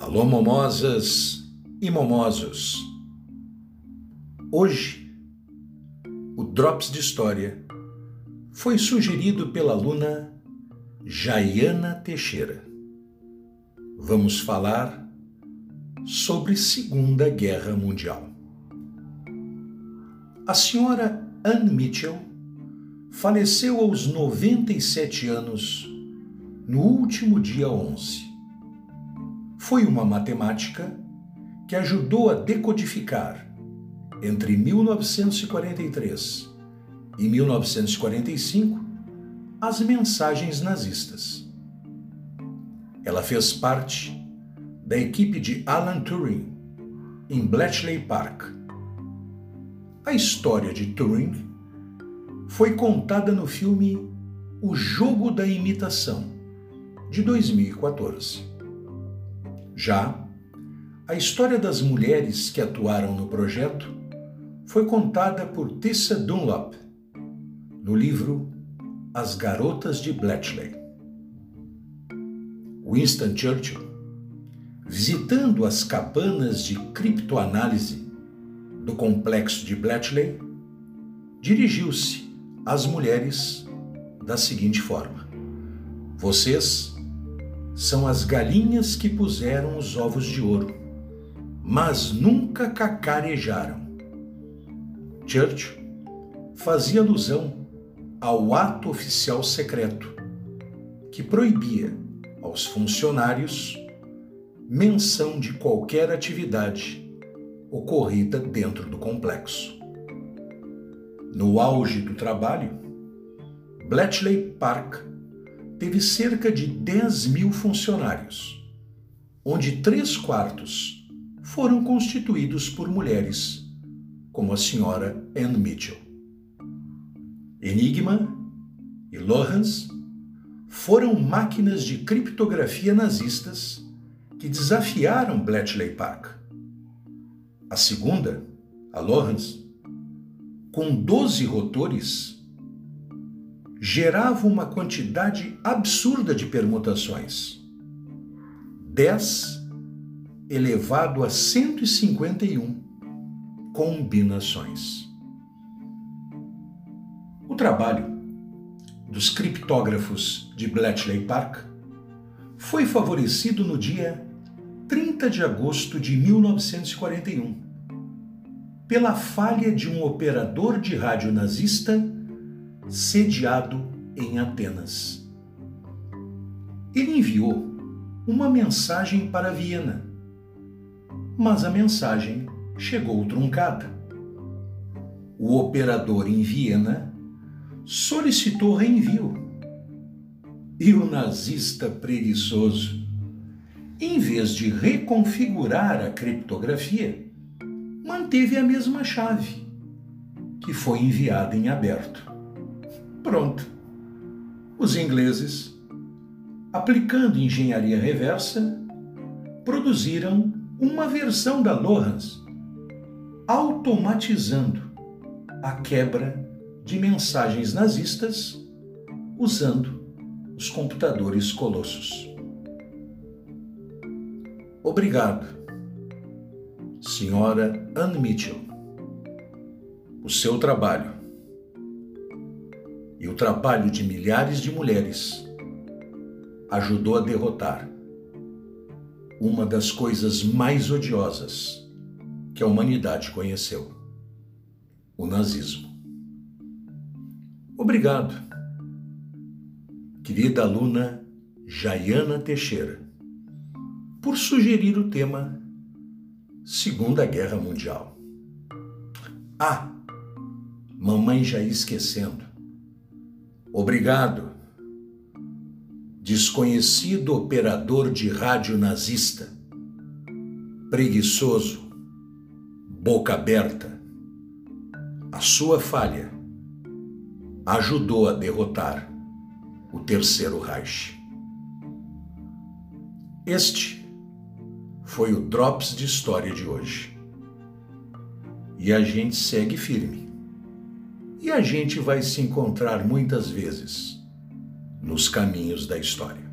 Alô, momosas e momosos. Hoje, o Drops de História foi sugerido pela aluna Jaiana Teixeira. Vamos falar sobre Segunda Guerra Mundial. A senhora Anne Mitchell faleceu aos 97 anos no último dia 11 foi uma matemática que ajudou a decodificar, entre 1943 e 1945, as mensagens nazistas. Ela fez parte da equipe de Alan Turing em Bletchley Park. A história de Turing foi contada no filme O Jogo da Imitação, de 2014. Já a história das mulheres que atuaram no projeto foi contada por Tessa Dunlop no livro As Garotas de Bletchley. Winston Churchill, visitando as cabanas de criptoanálise do complexo de Bletchley, dirigiu-se às mulheres da seguinte forma: Vocês são as galinhas que puseram os ovos de ouro, mas nunca cacarejaram. Churchill fazia alusão ao ato oficial secreto que proibia aos funcionários menção de qualquer atividade ocorrida dentro do complexo. No auge do trabalho, Bletchley Park teve cerca de 10 mil funcionários, onde três quartos foram constituídos por mulheres, como a senhora Anne Mitchell. Enigma e Lohans foram máquinas de criptografia nazistas que desafiaram Bletchley Park. A segunda, a Lohans, com 12 rotores, gerava uma quantidade absurda de permutações. 10 elevado a 151 combinações. O trabalho dos criptógrafos de Bletchley Park foi favorecido no dia 30 de agosto de 1941 pela falha de um operador de rádio nazista sediado em Atenas. Ele enviou uma mensagem para Viena, mas a mensagem chegou truncada. O operador em Viena solicitou reenvio e o nazista preguiçoso, em vez de reconfigurar a criptografia, manteve a mesma chave, que foi enviada em aberto. Pronto. Os ingleses, aplicando engenharia reversa, produziram uma versão da Lorentz, automatizando a quebra de mensagens nazistas usando os computadores colossos. Obrigado, senhora Anne Mitchell. O seu trabalho e o trabalho de milhares de mulheres ajudou a derrotar uma das coisas mais odiosas que a humanidade conheceu: o nazismo. Obrigado, querida aluna Jaiana Teixeira, por sugerir o tema Segunda Guerra Mundial. Ah, mamãe já ia esquecendo. Obrigado. Desconhecido operador de rádio nazista. Preguiçoso. Boca aberta. A sua falha ajudou a derrotar o Terceiro Reich. Este foi o Drops de História de hoje. E a gente segue firme e a gente vai se encontrar muitas vezes nos caminhos da história.